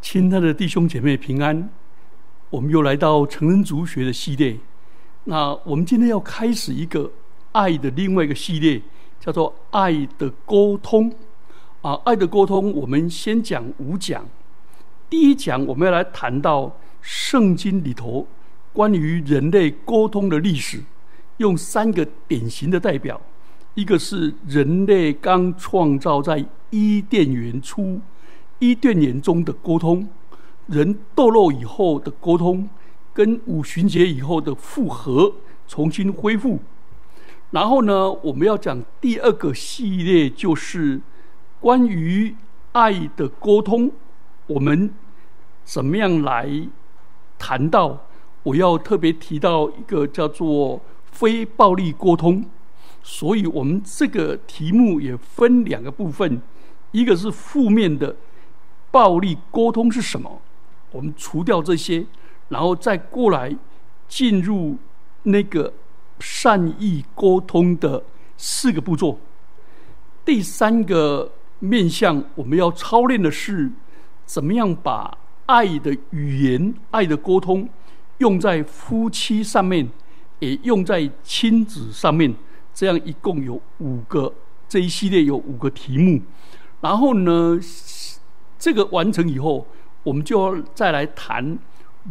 亲爱的弟兄姐妹平安，我们又来到成人族学的系列。那我们今天要开始一个爱的另外一个系列，叫做爱的沟通。啊，爱的沟通，我们先讲五讲。第一讲我们要来谈到圣经里头关于人类沟通的历史，用三个典型的代表，一个是人类刚创造在伊甸园初。伊甸园中的沟通，人堕落以后的沟通，跟五旬节以后的复合，重新恢复。然后呢，我们要讲第二个系列，就是关于爱的沟通。我们怎么样来谈到？我要特别提到一个叫做非暴力沟通。所以我们这个题目也分两个部分，一个是负面的。暴力沟通是什么？我们除掉这些，然后再过来进入那个善意沟通的四个步骤。第三个面向，我们要操练的是怎么样把爱的语言、爱的沟通用在夫妻上面，也用在亲子上面。这样一共有五个，这一系列有五个题目。然后呢？这个完成以后，我们就要再来谈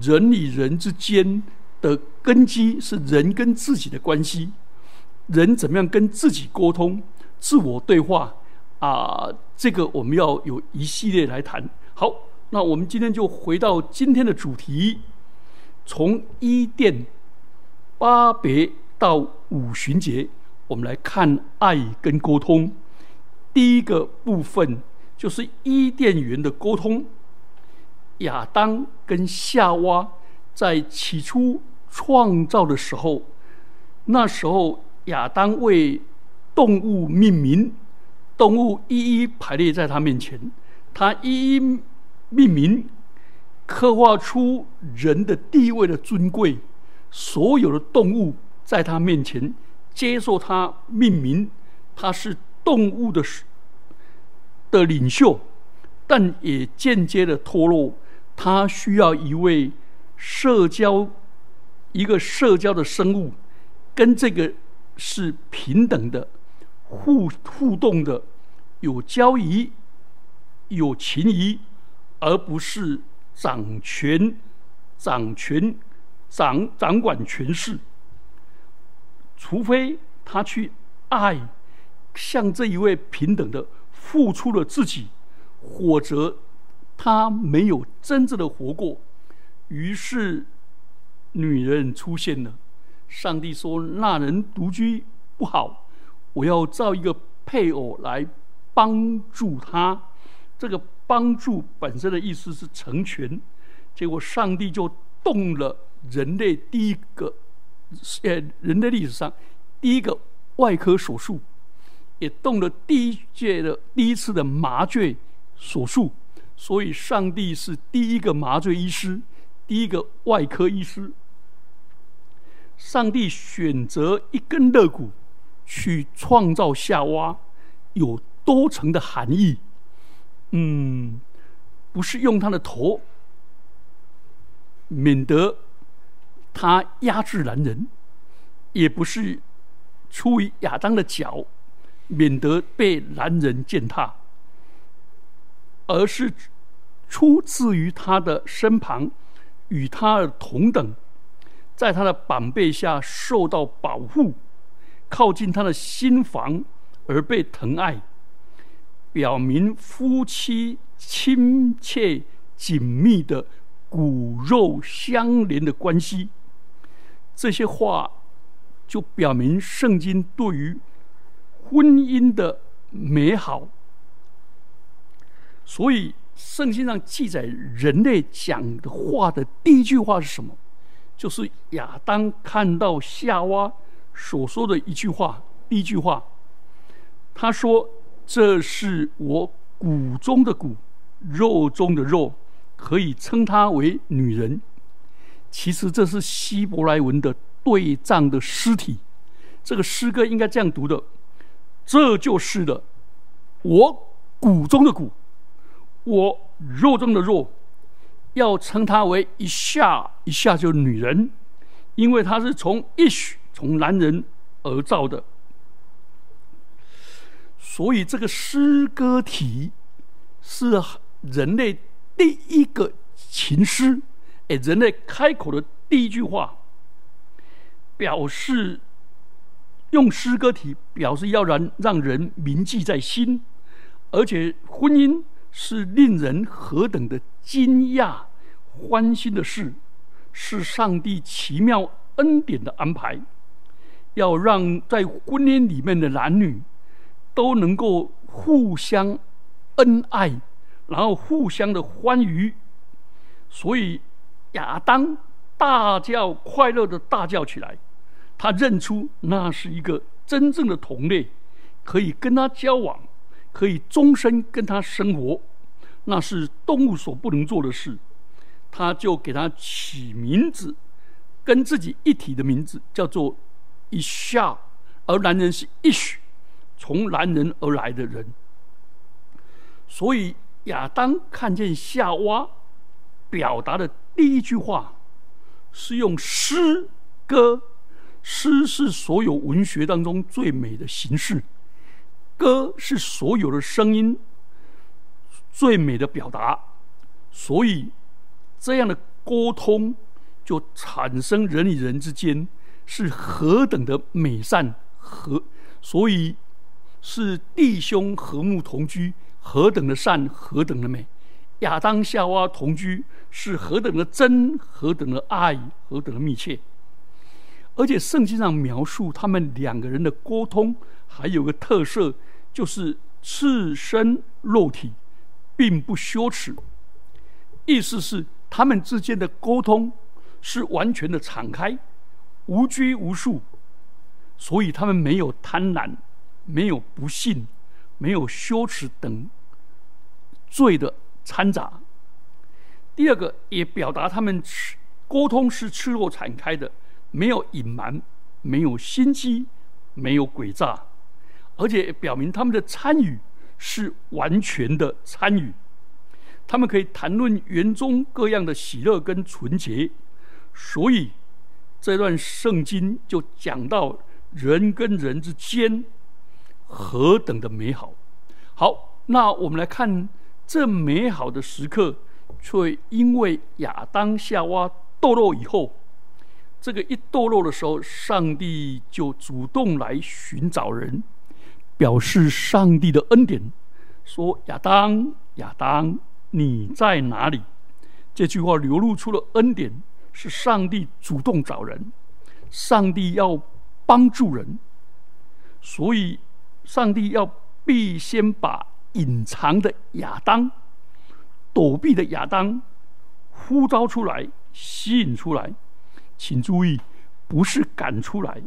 人与人之间的根基是人跟自己的关系，人怎么样跟自己沟通、自我对话啊？这个我们要有一系列来谈。好，那我们今天就回到今天的主题，从伊甸、巴别到五旬节，我们来看爱跟沟通。第一个部分。就是伊甸园的沟通，亚当跟夏娃在起初创造的时候，那时候亚当为动物命名，动物一一排列在他面前，他一一命名，刻画出人的地位的尊贵，所有的动物在他面前接受他命名，他是动物的。的领袖，但也间接的脱落。他需要一位社交，一个社交的生物，跟这个是平等的、互互动的、有交谊、有情谊，而不是掌权、掌权、掌掌管权势。除非他去爱，像这一位平等的。付出了自己，或者他没有真正的活过，于是女人出现了。上帝说：“那人独居不好，我要造一个配偶来帮助他。”这个帮助本身的意思是成全。结果上帝就动了人类第一个，呃，人类历史上第一个外科手术。也动了第一届的第一次的麻醉手术，所以上帝是第一个麻醉医师，第一个外科医师。上帝选择一根肋骨去创造夏娃，有多层的含义。嗯，不是用他的头，免得他压制男人；也不是出于亚当的脚。免得被男人践踏，而是出自于他的身旁，与他同等，在他的膀背下受到保护，靠近他的心房而被疼爱，表明夫妻亲切紧密的骨肉相连的关系。这些话就表明圣经对于。婚姻的美好，所以圣经上记载人类讲的话的第一句话是什么？就是亚当看到夏娃所说的一句话。第一句话，他说：“这是我骨中的骨，肉中的肉，可以称她为女人。”其实这是希伯来文的对仗的尸体。这个诗歌应该这样读的。这就是的，我骨中的骨，我肉中的肉，要称她为一下一下就女人，因为她是从一许从男人而造的。所以这个诗歌体是人类第一个情诗，哎，人类开口的第一句话，表示用诗歌体表示要让让人铭记在心，而且婚姻是令人何等的惊讶、欢欣的事，是上帝奇妙恩典的安排，要让在婚姻里面的男女。都能够互相恩爱，然后互相的欢愉，所以亚当大叫快乐的大叫起来，他认出那是一个真正的同类，可以跟他交往，可以终身跟他生活，那是动物所不能做的事，他就给他起名字，跟自己一体的名字叫做一夏，而男人是一许。从男人而来的人，所以亚当看见夏娃，表达的第一句话是用诗歌。诗是所有文学当中最美的形式，歌是所有的声音最美的表达。所以这样的沟通就产生人与人之间是何等的美善和所以。是弟兄和睦同居，何等的善，何等的美！亚当夏娃同居是何等的真，何等的爱，何等的密切！而且圣经上描述他们两个人的沟通，还有个特色，就是赤身肉体，并不羞耻。意思是他们之间的沟通是完全的敞开，无拘无束，所以他们没有贪婪。没有不幸，没有羞耻等罪的掺杂。第二个也表达他们沟通是赤裸敞开的，没有隐瞒，没有心机，没有诡诈，而且表明他们的参与是完全的参与。他们可以谈论园中各样的喜乐跟纯洁，所以这段圣经就讲到人跟人之间。何等的美好！好，那我们来看这美好的时刻，却因为亚当夏娃堕落以后，这个一堕落的时候，上帝就主动来寻找人，表示上帝的恩典，说：“亚当，亚当，你在哪里？”这句话流露出了恩典，是上帝主动找人，上帝要帮助人，所以。上帝要必先把隐藏的亚当、躲避的亚当呼召出来、吸引出来。请注意，不是赶出来，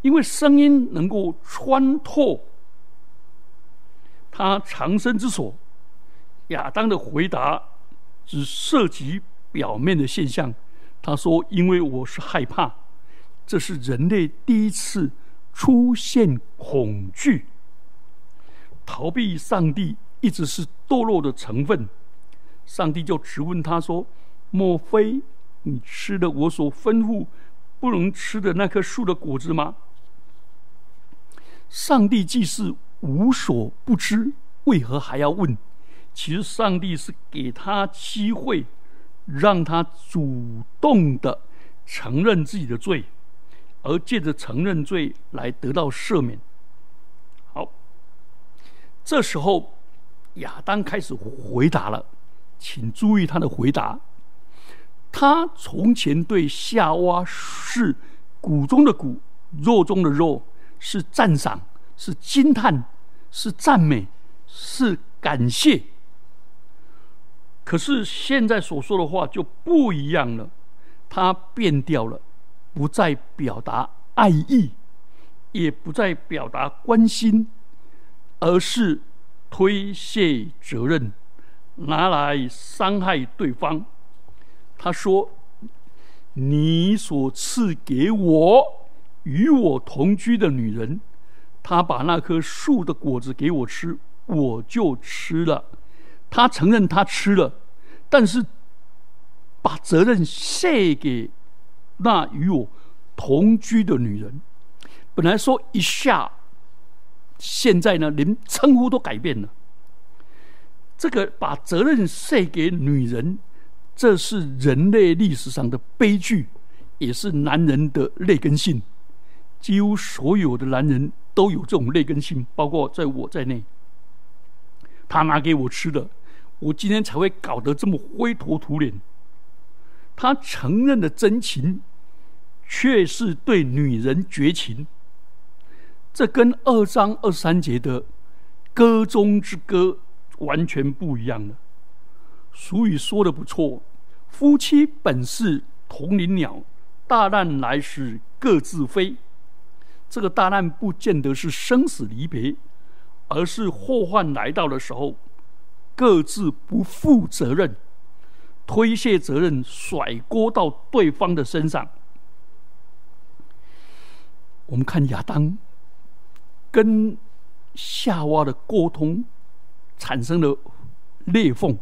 因为声音能够穿透他藏身之所。亚当的回答只涉及表面的现象。他说：“因为我是害怕。”这是人类第一次。出现恐惧，逃避上帝一直是堕落的成分。上帝就质问他说：“莫非你吃的我所吩咐不能吃的那棵树的果子吗？”上帝既是无所不知，为何还要问？其实上帝是给他机会，让他主动的承认自己的罪。而借着承认罪来得到赦免。好，这时候亚当开始回答了，请注意他的回答。他从前对夏娃是骨中的骨，肉中的肉，是赞赏，是惊叹，是赞美，是感谢。可是现在所说的话就不一样了，他变掉了。不再表达爱意，也不再表达关心，而是推卸责任，拿来伤害对方。他说：“你所赐给我与我同居的女人，她把那棵树的果子给我吃，我就吃了。他承认他吃了，但是把责任卸给那与我同居的女人。本来说一下，现在呢，连称呼都改变了。这个把责任卸给女人，这是人类历史上的悲剧，也是男人的劣根性。几乎所有的男人都有这种劣根性，包括在我在内。他拿给我吃的，我今天才会搞得这么灰头土脸。他承认的真情，却是对女人绝情。这跟二章二三节的歌中之歌完全不一样了。俗语说的不错：“夫妻本是同林鸟，大难来时各自飞。”这个大难不见得是生死离别，而是祸患来到的时候，各自不负责任，推卸责任，甩锅到对方的身上。我们看亚当跟夏娃的沟通产生了裂缝，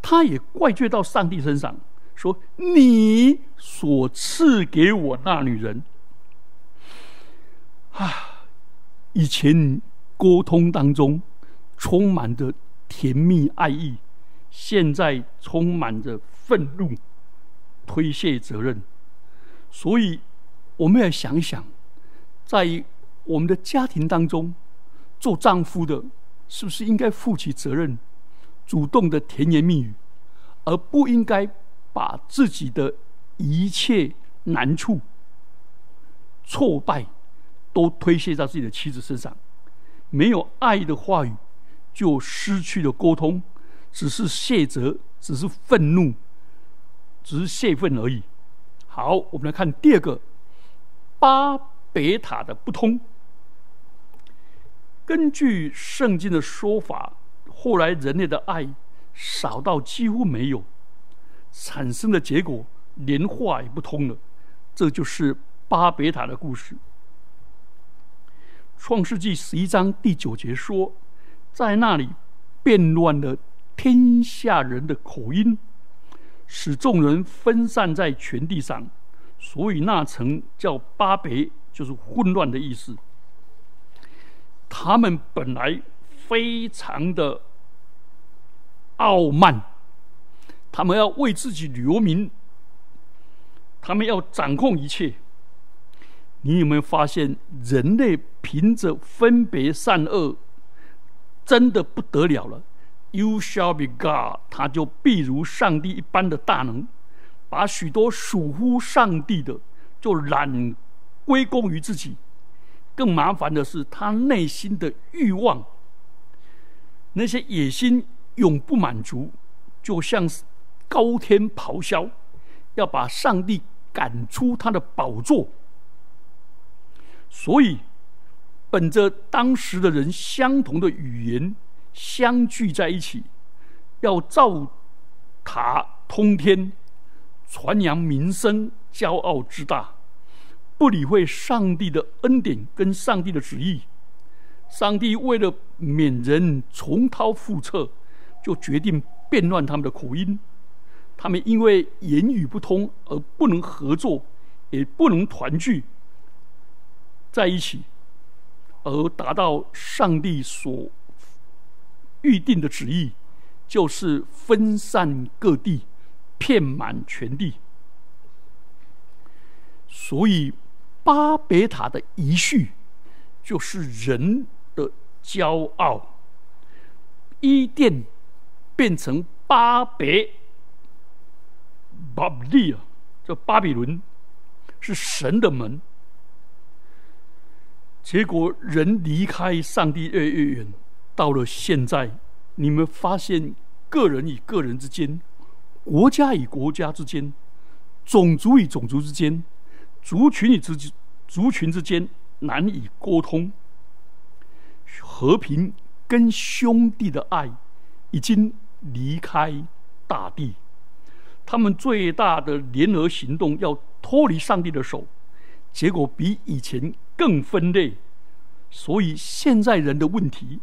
他也怪罪到上帝身上，说：“你所赐给我那女人。”啊，以前沟通当中充满着甜蜜爱意，现在充满着愤怒、推卸责任。所以，我们要想想，在我们的家庭当中，做丈夫的，是不是应该负起责任，主动的甜言蜜语，而不应该把自己的一切难处、挫败。都推卸在自己的妻子身上，没有爱的话语，就失去了沟通，只是谢责，只是愤怒，只是泄愤而已。好，我们来看第二个巴别塔的不通。根据圣经的说法，后来人类的爱少到几乎没有，产生的结果连话也不通了。这就是巴别塔的故事。创世纪十一章第九节说，在那里变乱了天下人的口音，使众人分散在全地上，所以那城叫巴别，就是混乱的意思。他们本来非常的傲慢，他们要为自己留名，他们要掌控一切。你有没有发现，人类凭着分别善恶，真的不得了了？You shall be God，他就必如上帝一般的大能，把许多属乎上帝的，就揽归功于自己。更麻烦的是，他内心的欲望，那些野心永不满足，就像是高天咆哮，要把上帝赶出他的宝座。所以，本着当时的人相同的语言相聚在一起，要造塔通天，传扬民生，骄傲之大，不理会上帝的恩典跟上帝的旨意。上帝为了免人重蹈覆辙，就决定变乱他们的口音。他们因为言语不通而不能合作，也不能团聚。在一起，而达到上帝所预定的旨意，就是分散各地，遍满全地。所以，巴别塔的遗绪，就是人的骄傲。伊甸变成巴别，巴比利啊，这巴比伦是神的门。结果人离开上帝越越远，到了现在，你们发现个人与个人之间、国家与国家之间、种族与种族之间、族群与之族群之间难以沟通，和平跟兄弟的爱已经离开大地，他们最大的联合行动要脱离上帝的手。结果比以前更分裂，所以现在人的问题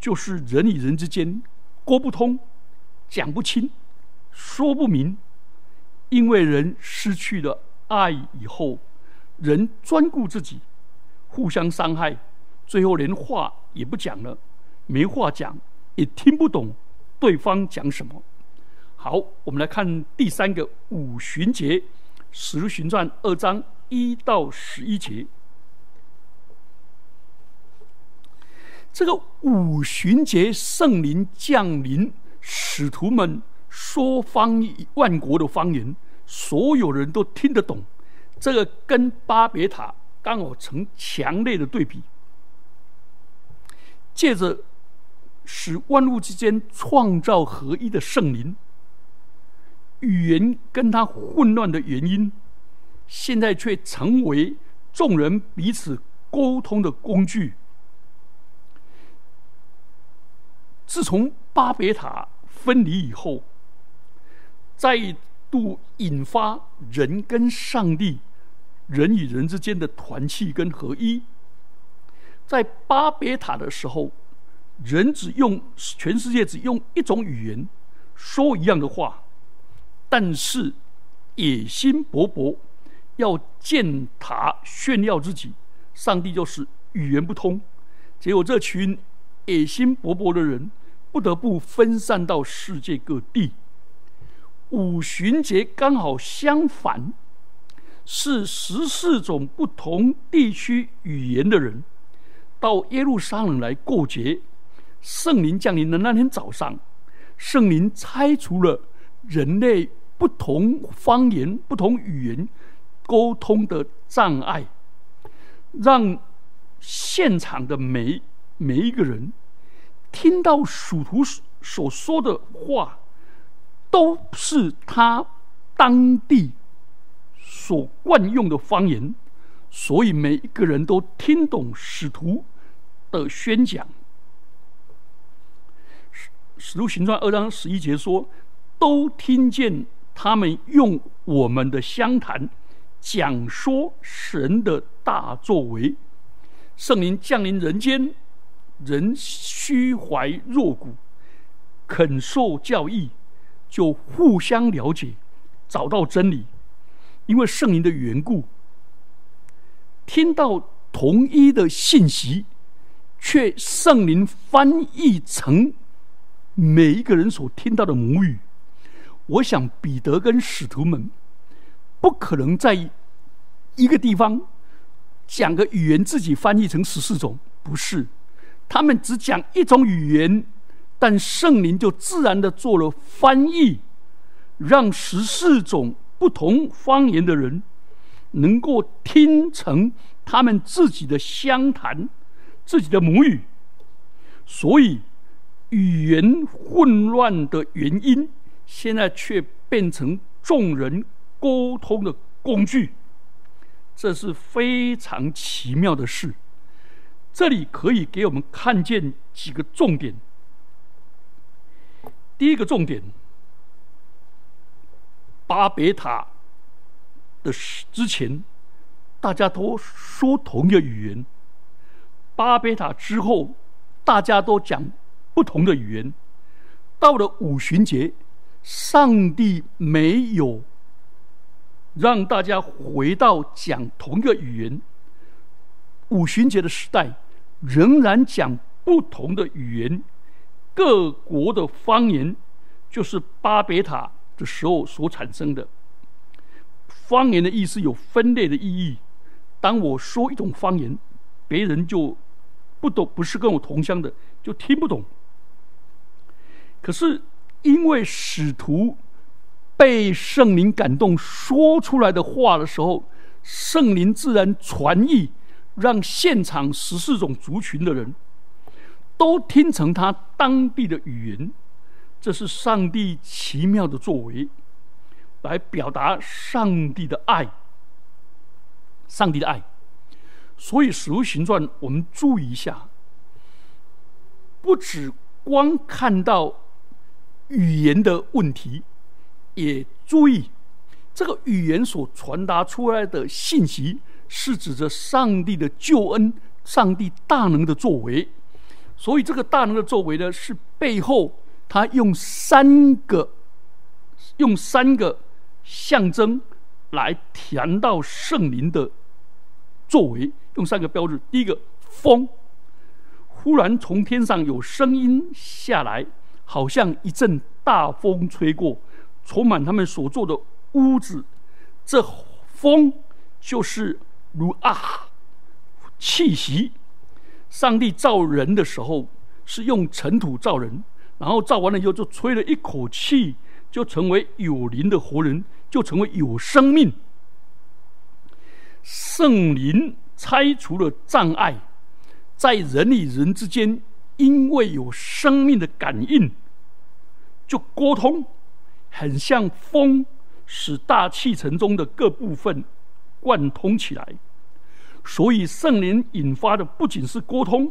就是人与人之间沟不通、讲不清、说不明，因为人失去了爱以后，人专顾自己，互相伤害，最后连话也不讲了，没话讲，也听不懂对方讲什么。好，我们来看第三个五旬节，《使徒行传》二章一到十一节。这个五旬节圣灵降临，使徒们说方万国的方言，所有人都听得懂。这个跟巴别塔刚好成强烈的对比。借着使万物之间创造合一的圣灵，语言跟他混乱的原因，现在却成为众人彼此沟通的工具。自从巴别塔分离以后，再度引发人跟上帝、人与人之间的团契跟合一。在巴别塔的时候，人只用全世界只用一种语言说一样的话，但是野心勃勃，要建塔炫耀自己，上帝就是语言不通。结果这群野心勃勃的人。不得不分散到世界各地。五旬节刚好相反，是十四种不同地区语言的人到耶路撒冷来过节。圣灵降临的那天早上，圣灵拆除了人类不同方言、不同语言沟通的障碍，让现场的每每一个人。听到属徒所说的话，都是他当地所惯用的方言，所以每一个人都听懂使徒的宣讲。使徒行传二章十一节说，都听见他们用我们的相谈讲说神的大作为，圣灵降临人间。人虚怀若谷，肯受教义，就互相了解，找到真理。因为圣灵的缘故，听到同一的信息，却圣灵翻译成每一个人所听到的母语。我想彼得跟使徒们不可能在一个地方讲个语言，自己翻译成十四种，不是。他们只讲一种语言，但圣灵就自然的做了翻译，让十四种不同方言的人能够听成他们自己的相谈，自己的母语。所以语言混乱的原因，现在却变成众人沟通的工具，这是非常奇妙的事。这里可以给我们看见几个重点。第一个重点，巴别塔的之前，大家都说同一个语言；巴别塔之后，大家都讲不同的语言。到了五旬节，上帝没有让大家回到讲同一个语言。五旬节的时代。仍然讲不同的语言，各国的方言，就是巴别塔的时候所产生的。方言的意思有分类的意义。当我说一种方言，别人就不懂，不是跟我同乡的，就听不懂。可是因为使徒被圣灵感动，说出来的话的时候，圣灵自然传译。让现场十四种族群的人都听成他当地的语言，这是上帝奇妙的作为，来表达上帝的爱。上帝的爱，所以《使徒行传》我们注意一下，不只光看到语言的问题，也注意这个语言所传达出来的信息。是指着上帝的救恩，上帝大能的作为，所以这个大能的作为呢，是背后他用三个用三个象征来谈到圣灵的作为。用三个标志：第一个，风，忽然从天上有声音下来，好像一阵大风吹过，充满他们所做的屋子。这风就是如啊气息。上帝造人的时候是用尘土造人，然后造完了以后就吹了一口气，就成为有灵的活人，就成为有生命。圣灵。拆除了障碍，在人与人之间，因为有生命的感应，就沟通，很像风，使大气层中的各部分贯通起来。所以圣灵引发的不仅是沟通，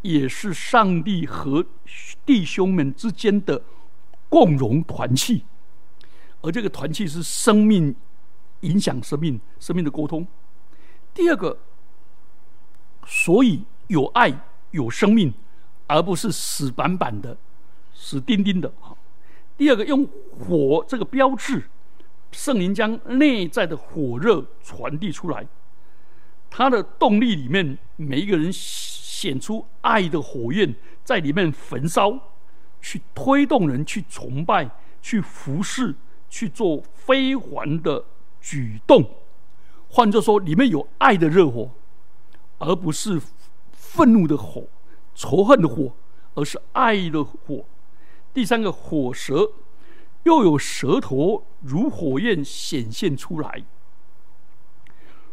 也是上帝和弟兄们之间的共荣团契，而这个团契是生命影响生命，生命的沟通。第二个。所以有爱有生命，而不是死板板的、死钉钉的。好，第二个用火这个标志，圣灵将内在的火热传递出来，它的动力里面，每一个人显出爱的火焰在里面焚烧，去推动人去崇拜、去服侍、去做非凡的举动。换作说，里面有爱的热火。而不是愤怒的火、仇恨的火，而是爱的火。第三个火舌，又有舌头如火焰显现出来，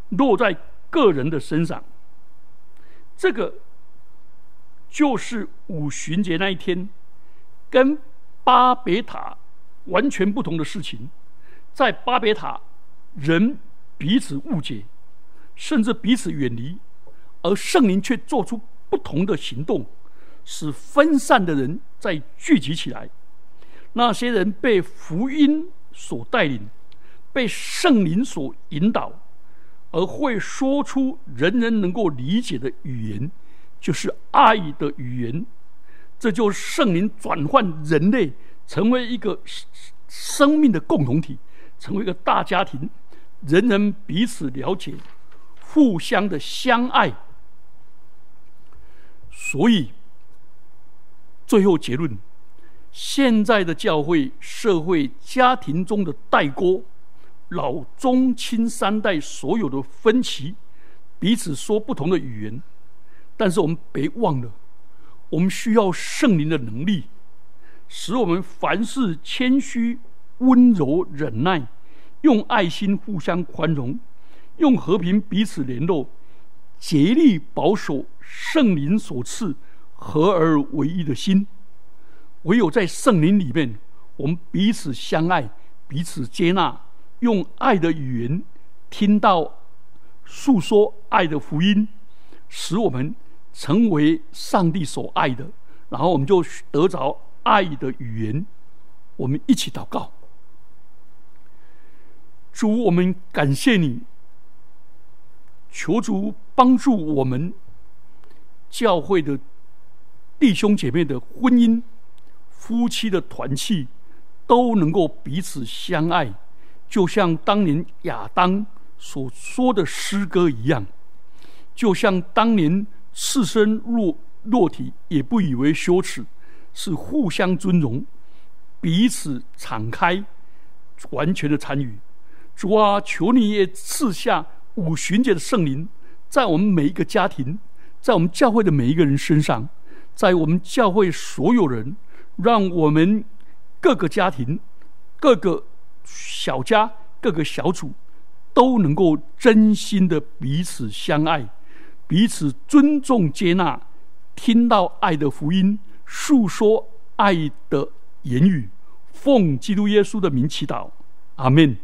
落在个人的身上。这个就是五旬节那一天，跟巴别塔完全不同的事情。在巴别塔，人彼此误解，甚至彼此远离。而圣灵却做出不同的行动，使分散的人再聚集起来。那些人被福音所带领，被圣灵所引导，而会说出人人能够理解的语言，就是爱的语言。这就是圣灵转换人类，成为一个生命的共同体，成为一个大家庭，人人彼此了解，互相的相爱。所以，最后结论：现在的教会、社会、家庭中的代沟，老中青三代所有的分歧，彼此说不同的语言。但是我们别忘了，我们需要圣灵的能力，使我们凡事谦虚、温柔、忍耐，用爱心互相宽容，用和平彼此联络。竭力保守圣灵所赐合而为一的心，唯有在圣灵里面，我们彼此相爱，彼此接纳，用爱的语言听到诉说爱的福音，使我们成为上帝所爱的，然后我们就得着爱的语言。我们一起祷告，主，我们感谢你。求主帮助我们教会的弟兄姐妹的婚姻、夫妻的团契都能够彼此相爱，就像当年亚当所说的诗歌一样，就像当年赤身落落体也不以为羞耻，是互相尊荣，彼此敞开，完全的参与。主啊，求你也赐下。五旬节的圣灵，在我们每一个家庭，在我们教会的每一个人身上，在我们教会所有人，让我们各个家庭、各个小家、各个小组，都能够真心的彼此相爱，彼此尊重、接纳，听到爱的福音，诉说爱的言语，奉基督耶稣的名祈祷，阿门。